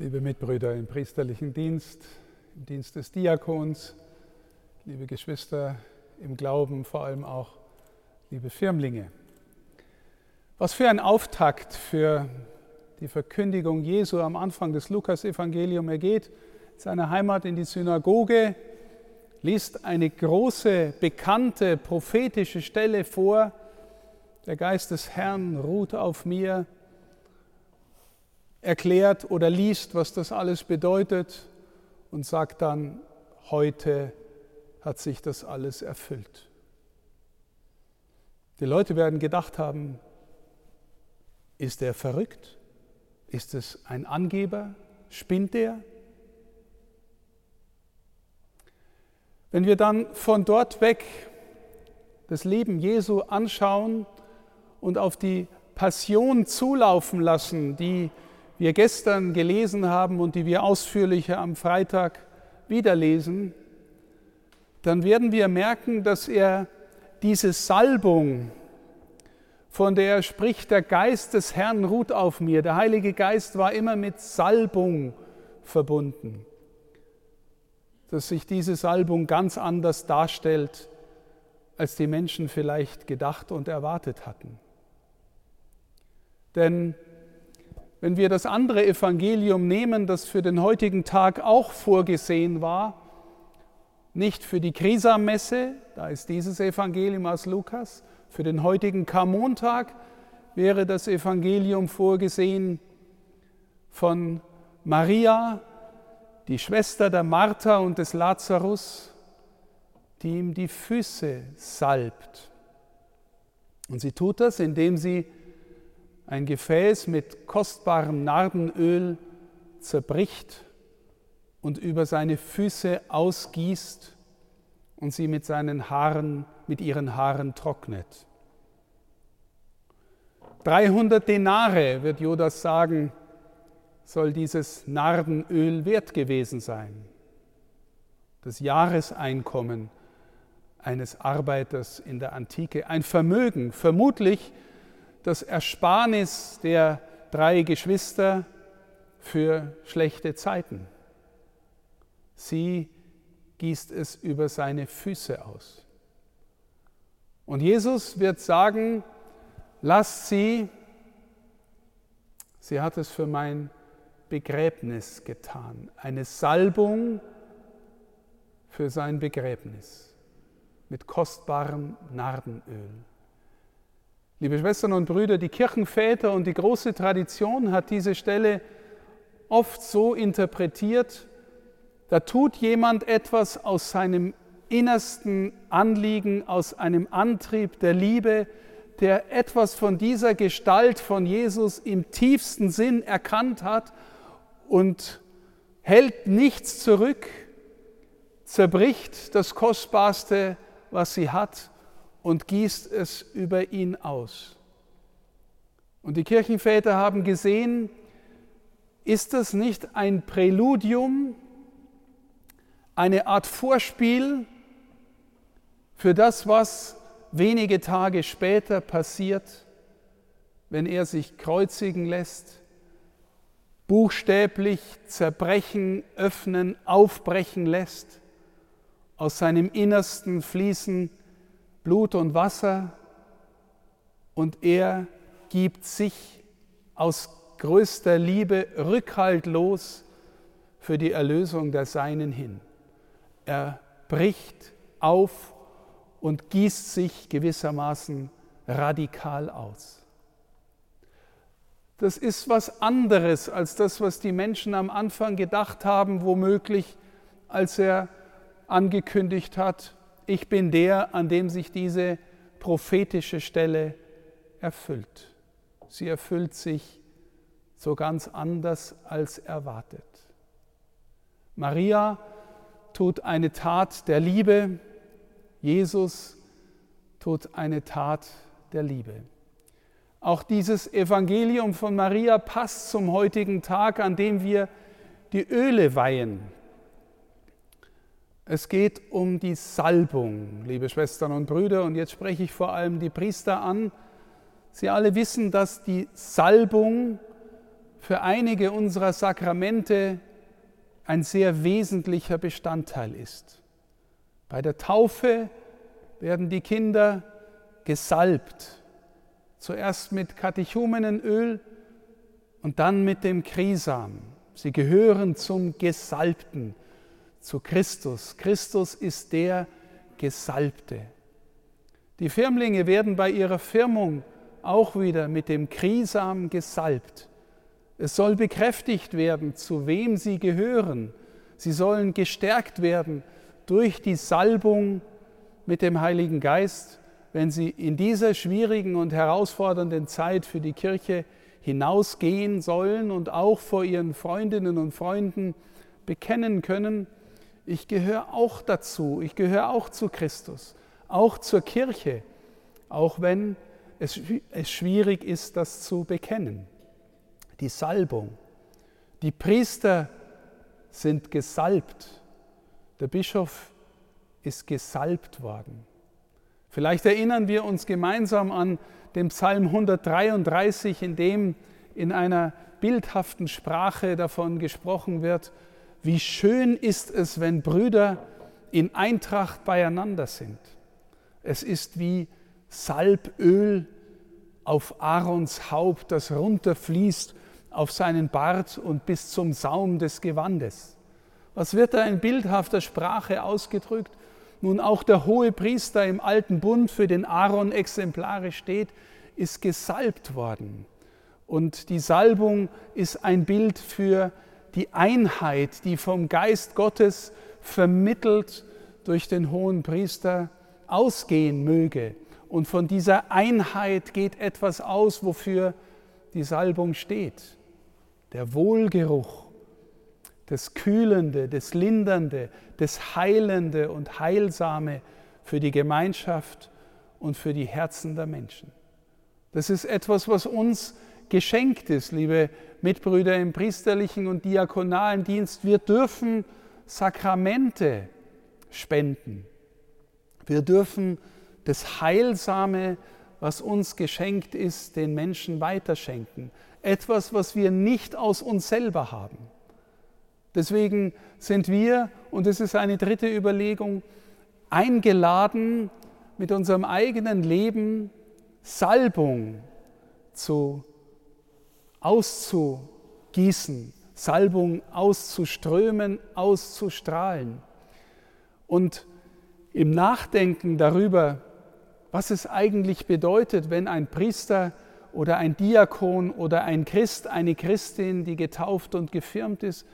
liebe Mitbrüder im priesterlichen Dienst, im Dienst des Diakons, liebe Geschwister im Glauben, vor allem auch liebe Firmlinge. Was für ein Auftakt für die Verkündigung Jesu am Anfang des Lukas-Evangelium. Er geht in seiner Heimat in die Synagoge, liest eine große, bekannte, prophetische Stelle vor. Der Geist des Herrn ruht auf mir erklärt oder liest, was das alles bedeutet und sagt dann, heute hat sich das alles erfüllt. Die Leute werden gedacht haben, ist er verrückt? Ist es ein Angeber? Spinnt er? Wenn wir dann von dort weg das Leben Jesu anschauen und auf die Passion zulaufen lassen, die wir gestern gelesen haben und die wir ausführlicher am Freitag wieder lesen, dann werden wir merken, dass er diese Salbung, von der er spricht, der Geist des Herrn ruht auf mir. Der Heilige Geist war immer mit Salbung verbunden. Dass sich diese Salbung ganz anders darstellt, als die Menschen vielleicht gedacht und erwartet hatten. Denn wenn wir das andere Evangelium nehmen, das für den heutigen Tag auch vorgesehen war, nicht für die Krisammesse, da ist dieses Evangelium aus Lukas, für den heutigen Karmontag wäre das Evangelium vorgesehen von Maria, die Schwester der Martha und des Lazarus, die ihm die Füße salbt. Und sie tut das, indem sie ein Gefäß mit kostbarem Nardenöl zerbricht und über seine Füße ausgießt und sie mit seinen Haaren, mit ihren Haaren trocknet. 300 Denare, wird Judas sagen, soll dieses Nardenöl wert gewesen sein. Das Jahreseinkommen eines Arbeiters in der Antike, ein Vermögen, vermutlich das Ersparnis der drei Geschwister für schlechte Zeiten. Sie gießt es über seine Füße aus. Und Jesus wird sagen, lasst sie, sie hat es für mein Begräbnis getan, eine Salbung für sein Begräbnis mit kostbarem Nardenöl. Liebe Schwestern und Brüder, die Kirchenväter und die große Tradition hat diese Stelle oft so interpretiert, da tut jemand etwas aus seinem innersten Anliegen, aus einem Antrieb der Liebe, der etwas von dieser Gestalt von Jesus im tiefsten Sinn erkannt hat und hält nichts zurück, zerbricht das Kostbarste, was sie hat und gießt es über ihn aus. Und die Kirchenväter haben gesehen, ist das nicht ein Präludium, eine Art Vorspiel für das, was wenige Tage später passiert, wenn er sich kreuzigen lässt, buchstäblich zerbrechen, öffnen, aufbrechen lässt, aus seinem Innersten fließen Blut und Wasser und er gibt sich aus größter Liebe rückhaltlos für die Erlösung der Seinen hin. Er bricht auf und gießt sich gewissermaßen radikal aus. Das ist was anderes als das, was die Menschen am Anfang gedacht haben, womöglich, als er angekündigt hat, ich bin der, an dem sich diese prophetische Stelle erfüllt. Sie erfüllt sich so ganz anders als erwartet. Maria tut eine Tat der Liebe, Jesus tut eine Tat der Liebe. Auch dieses Evangelium von Maria passt zum heutigen Tag, an dem wir die Öle weihen, es geht um die Salbung, liebe Schwestern und Brüder, und jetzt spreche ich vor allem die Priester an. Sie alle wissen, dass die Salbung für einige unserer Sakramente ein sehr wesentlicher Bestandteil ist. Bei der Taufe werden die Kinder gesalbt, zuerst mit Katechumenenöl und dann mit dem Krisam. Sie gehören zum Gesalbten, zu Christus. Christus ist der Gesalbte. Die Firmlinge werden bei ihrer Firmung auch wieder mit dem Krisam gesalbt. Es soll bekräftigt werden, zu wem sie gehören. Sie sollen gestärkt werden durch die Salbung mit dem Heiligen Geist, wenn sie in dieser schwierigen und herausfordernden Zeit für die Kirche hinausgehen sollen und auch vor ihren Freundinnen und Freunden bekennen können, ich gehöre auch dazu, ich gehöre auch zu Christus, auch zur Kirche, auch wenn es, es schwierig ist, das zu bekennen. Die Salbung. Die Priester sind gesalbt. Der Bischof ist gesalbt worden. Vielleicht erinnern wir uns gemeinsam an den Psalm 133, in dem in einer bildhaften Sprache davon gesprochen wird, wie schön ist es, wenn Brüder in Eintracht beieinander sind. Es ist wie Salböl auf Aarons Haupt, das runterfließt auf seinen Bart und bis zum Saum des Gewandes. Was wird da in bildhafter Sprache ausgedrückt? Nun auch der hohe Priester im alten Bund, für den Aaron exemplarisch steht, ist gesalbt worden. Und die Salbung ist ein Bild für die Einheit, die vom Geist Gottes vermittelt durch den hohen Priester ausgehen möge. Und von dieser Einheit geht etwas aus, wofür die Salbung steht. Der Wohlgeruch, das Kühlende, das Lindernde, das Heilende und Heilsame für die Gemeinschaft und für die Herzen der Menschen. Das ist etwas, was uns geschenkt ist, liebe Mitbrüder im priesterlichen und diakonalen Dienst. Wir dürfen Sakramente spenden. Wir dürfen das Heilsame, was uns geschenkt ist, den Menschen weiterschenken. Etwas, was wir nicht aus uns selber haben. Deswegen sind wir, und das ist eine dritte Überlegung, eingeladen, mit unserem eigenen Leben Salbung zu auszugießen, Salbung auszuströmen, auszustrahlen. Und im Nachdenken darüber, was es eigentlich bedeutet, wenn ein Priester oder ein Diakon oder ein Christ, eine Christin, die getauft und gefirmt ist,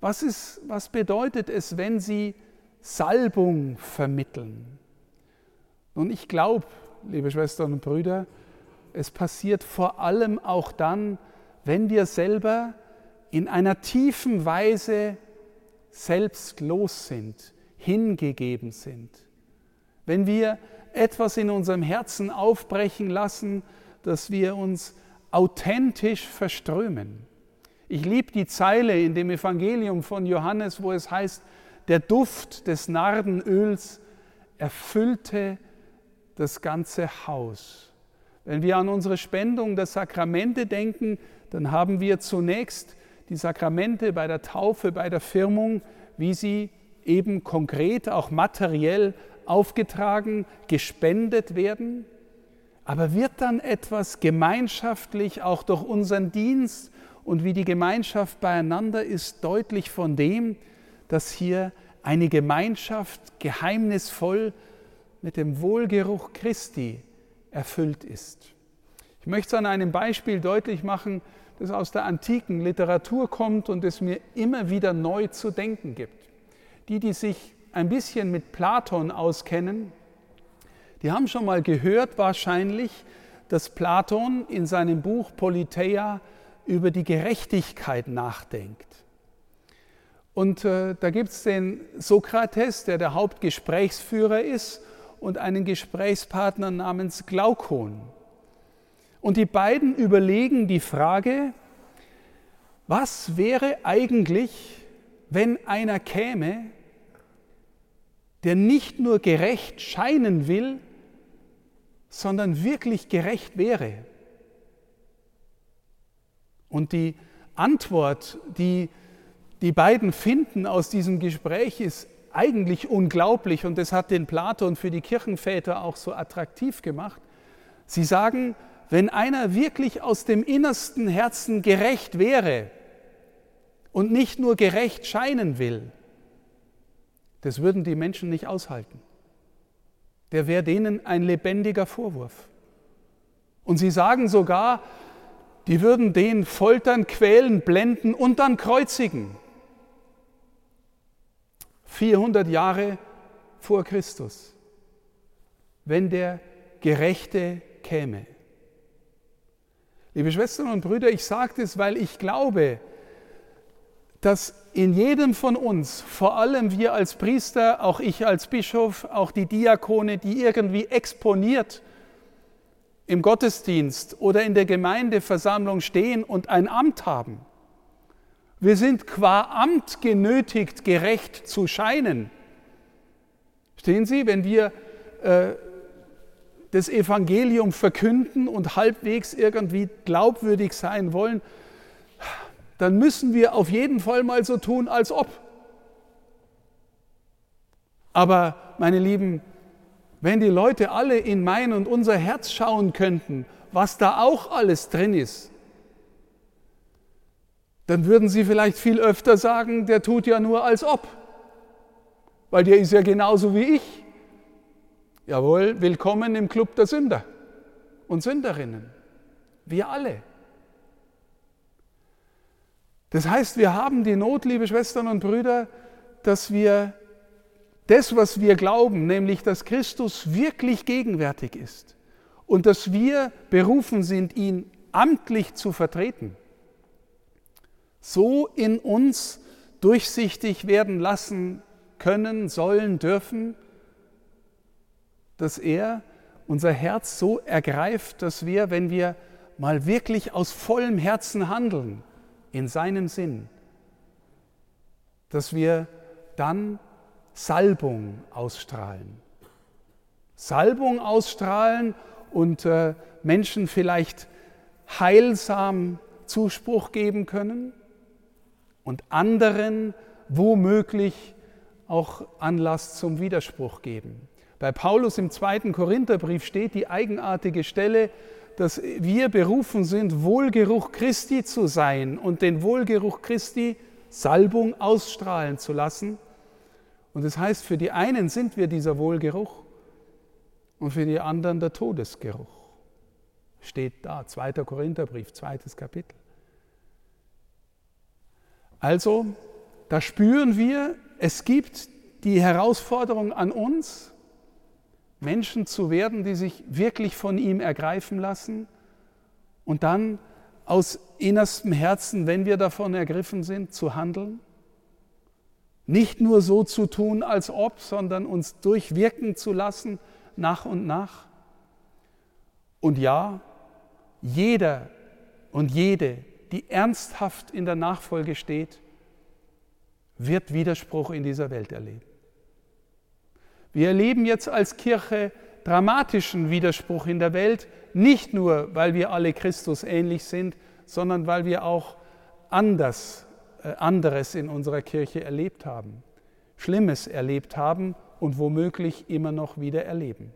was, ist, was bedeutet es, wenn sie Salbung vermitteln? Nun, ich glaube, liebe Schwestern und Brüder, es passiert vor allem auch dann, wenn wir selber in einer tiefen Weise selbstlos sind, hingegeben sind. Wenn wir etwas in unserem Herzen aufbrechen lassen, dass wir uns authentisch verströmen. Ich liebe die Zeile in dem Evangelium von Johannes, wo es heißt, der Duft des Nardenöls erfüllte das ganze Haus. Wenn wir an unsere Spendung der Sakramente denken, dann haben wir zunächst die Sakramente bei der Taufe, bei der Firmung, wie sie eben konkret, auch materiell aufgetragen, gespendet werden. Aber wird dann etwas gemeinschaftlich, auch durch unseren Dienst und wie die Gemeinschaft beieinander ist, deutlich von dem, dass hier eine Gemeinschaft geheimnisvoll mit dem Wohlgeruch Christi erfüllt ist. Ich möchte es an einem Beispiel deutlich machen, das aus der antiken Literatur kommt und es mir immer wieder neu zu denken gibt. Die, die sich ein bisschen mit Platon auskennen, die haben schon mal gehört wahrscheinlich, dass Platon in seinem Buch Politeia über die Gerechtigkeit nachdenkt. Und äh, da gibt es den Sokrates, der der Hauptgesprächsführer ist, und einen Gesprächspartner namens Glaukon. Und die beiden überlegen die Frage, was wäre eigentlich, wenn einer käme, der nicht nur gerecht scheinen will, sondern wirklich gerecht wäre. Und die Antwort, die die beiden finden aus diesem Gespräch, ist eigentlich unglaublich und das hat den Platon für die Kirchenväter auch so attraktiv gemacht. Sie sagen, wenn einer wirklich aus dem innersten Herzen gerecht wäre und nicht nur gerecht scheinen will, das würden die Menschen nicht aushalten. Der wäre denen ein lebendiger Vorwurf. Und sie sagen sogar, die würden den foltern, quälen, blenden und dann kreuzigen. 400 Jahre vor Christus, wenn der Gerechte käme. Liebe Schwestern und Brüder, ich sage das, weil ich glaube, dass in jedem von uns, vor allem wir als Priester, auch ich als Bischof, auch die Diakone, die irgendwie exponiert im Gottesdienst oder in der Gemeindeversammlung stehen und ein Amt haben, wir sind qua Amt genötigt, gerecht zu scheinen. Stehen Sie, wenn wir äh, das Evangelium verkünden und halbwegs irgendwie glaubwürdig sein wollen, dann müssen wir auf jeden Fall mal so tun, als ob. Aber meine Lieben, wenn die Leute alle in mein und unser Herz schauen könnten, was da auch alles drin ist, dann würden sie vielleicht viel öfter sagen, der tut ja nur als ob, weil der ist ja genauso wie ich. Jawohl, willkommen im Club der Sünder und Sünderinnen. Wir alle. Das heißt, wir haben die Not, liebe Schwestern und Brüder, dass wir das, was wir glauben, nämlich dass Christus wirklich gegenwärtig ist und dass wir berufen sind, ihn amtlich zu vertreten, so in uns durchsichtig werden lassen können, sollen, dürfen, dass er unser Herz so ergreift, dass wir, wenn wir mal wirklich aus vollem Herzen handeln, in seinem Sinn, dass wir dann Salbung ausstrahlen. Salbung ausstrahlen und äh, Menschen vielleicht heilsam Zuspruch geben können und anderen womöglich auch Anlass zum Widerspruch geben. Bei Paulus im zweiten Korintherbrief steht die eigenartige Stelle, dass wir berufen sind, Wohlgeruch Christi zu sein und den Wohlgeruch Christi Salbung ausstrahlen zu lassen. Und das heißt, für die einen sind wir dieser Wohlgeruch und für die anderen der Todesgeruch. Steht da, 2. Korintherbrief, zweites Kapitel. Also, da spüren wir, es gibt die Herausforderung an uns, Menschen zu werden, die sich wirklich von ihm ergreifen lassen und dann aus innerstem Herzen, wenn wir davon ergriffen sind, zu handeln. Nicht nur so zu tun, als ob, sondern uns durchwirken zu lassen, nach und nach. Und ja, jeder und jede die ernsthaft in der Nachfolge steht, wird Widerspruch in dieser Welt erleben. Wir erleben jetzt als Kirche dramatischen Widerspruch in der Welt, nicht nur, weil wir alle Christus ähnlich sind, sondern weil wir auch anders, äh, anderes in unserer Kirche erlebt haben, Schlimmes erlebt haben und womöglich immer noch wieder erleben.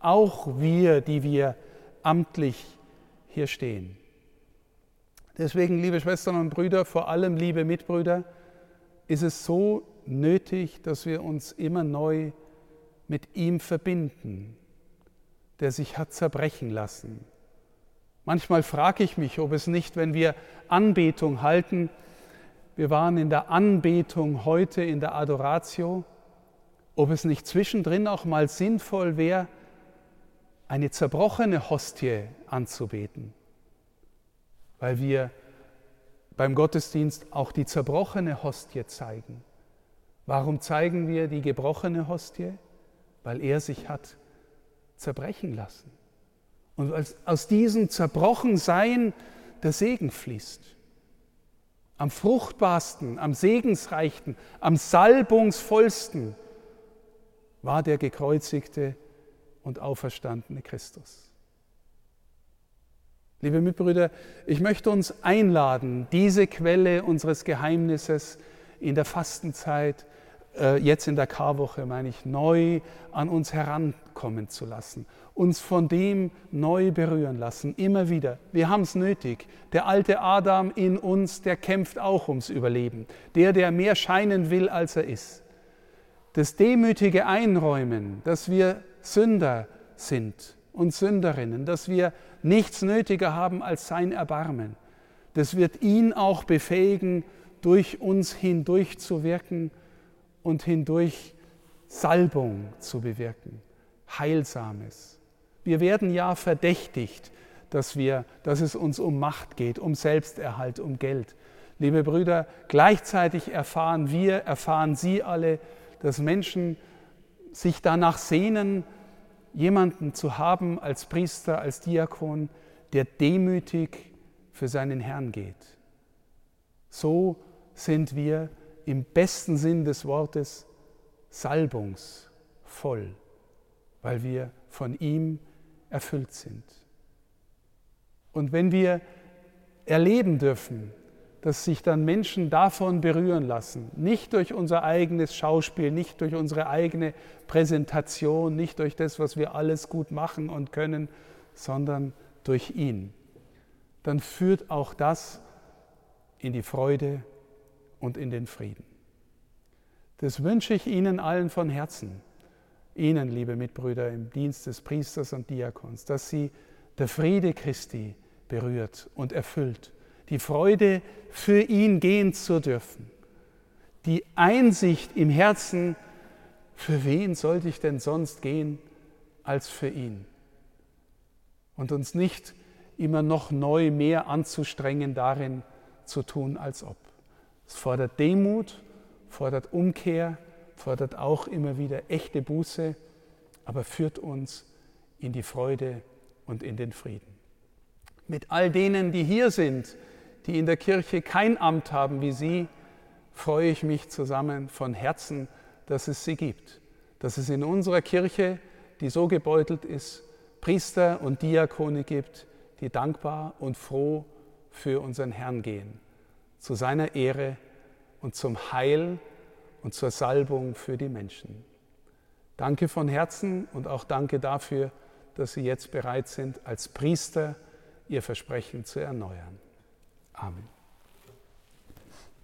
Auch wir, die wir amtlich hier stehen. Deswegen, liebe Schwestern und Brüder, vor allem liebe Mitbrüder, ist es so nötig, dass wir uns immer neu mit ihm verbinden, der sich hat zerbrechen lassen. Manchmal frage ich mich, ob es nicht, wenn wir Anbetung halten, wir waren in der Anbetung heute in der Adoratio, ob es nicht zwischendrin auch mal sinnvoll wäre, eine zerbrochene Hostie anzubeten weil wir beim Gottesdienst auch die zerbrochene Hostie zeigen. Warum zeigen wir die gebrochene Hostie? Weil er sich hat zerbrechen lassen. Und aus diesem Zerbrochensein der Segen fließt. Am fruchtbarsten, am segensreichsten, am salbungsvollsten war der gekreuzigte und auferstandene Christus. Liebe Mitbrüder, ich möchte uns einladen, diese Quelle unseres Geheimnisses in der Fastenzeit, äh, jetzt in der Karwoche, meine ich, neu an uns herankommen zu lassen, uns von dem neu berühren lassen, immer wieder. Wir haben es nötig. Der alte Adam in uns, der kämpft auch ums Überleben. Der, der mehr scheinen will, als er ist. Das demütige Einräumen, dass wir Sünder sind und Sünderinnen, dass wir nichts nötiger haben als sein Erbarmen. Das wird ihn auch befähigen, durch uns hindurch zu wirken und hindurch Salbung zu bewirken, Heilsames. Wir werden ja verdächtigt, dass, wir, dass es uns um Macht geht, um Selbsterhalt, um Geld. Liebe Brüder, gleichzeitig erfahren wir, erfahren Sie alle, dass Menschen sich danach sehnen, jemanden zu haben als Priester, als Diakon, der demütig für seinen Herrn geht. So sind wir im besten Sinn des Wortes salbungsvoll, weil wir von ihm erfüllt sind. Und wenn wir erleben dürfen, dass sich dann Menschen davon berühren lassen. Nicht durch unser eigenes Schauspiel, nicht durch unsere eigene Präsentation, nicht durch das, was wir alles gut machen und können, sondern durch ihn. Dann führt auch das in die Freude und in den Frieden. Das wünsche ich Ihnen allen von Herzen, Ihnen, liebe Mitbrüder im Dienst des Priesters und Diakons, dass Sie der Friede Christi berührt und erfüllt die Freude, für ihn gehen zu dürfen, die Einsicht im Herzen, für wen sollte ich denn sonst gehen als für ihn? Und uns nicht immer noch neu mehr anzustrengen, darin zu tun, als ob. Es fordert Demut, fordert Umkehr, fordert auch immer wieder echte Buße, aber führt uns in die Freude und in den Frieden. Mit all denen, die hier sind, die in der Kirche kein Amt haben wie Sie, freue ich mich zusammen von Herzen, dass es sie gibt. Dass es in unserer Kirche, die so gebeutelt ist, Priester und Diakone gibt, die dankbar und froh für unseren Herrn gehen, zu seiner Ehre und zum Heil und zur Salbung für die Menschen. Danke von Herzen und auch danke dafür, dass Sie jetzt bereit sind, als Priester Ihr Versprechen zu erneuern. Amen.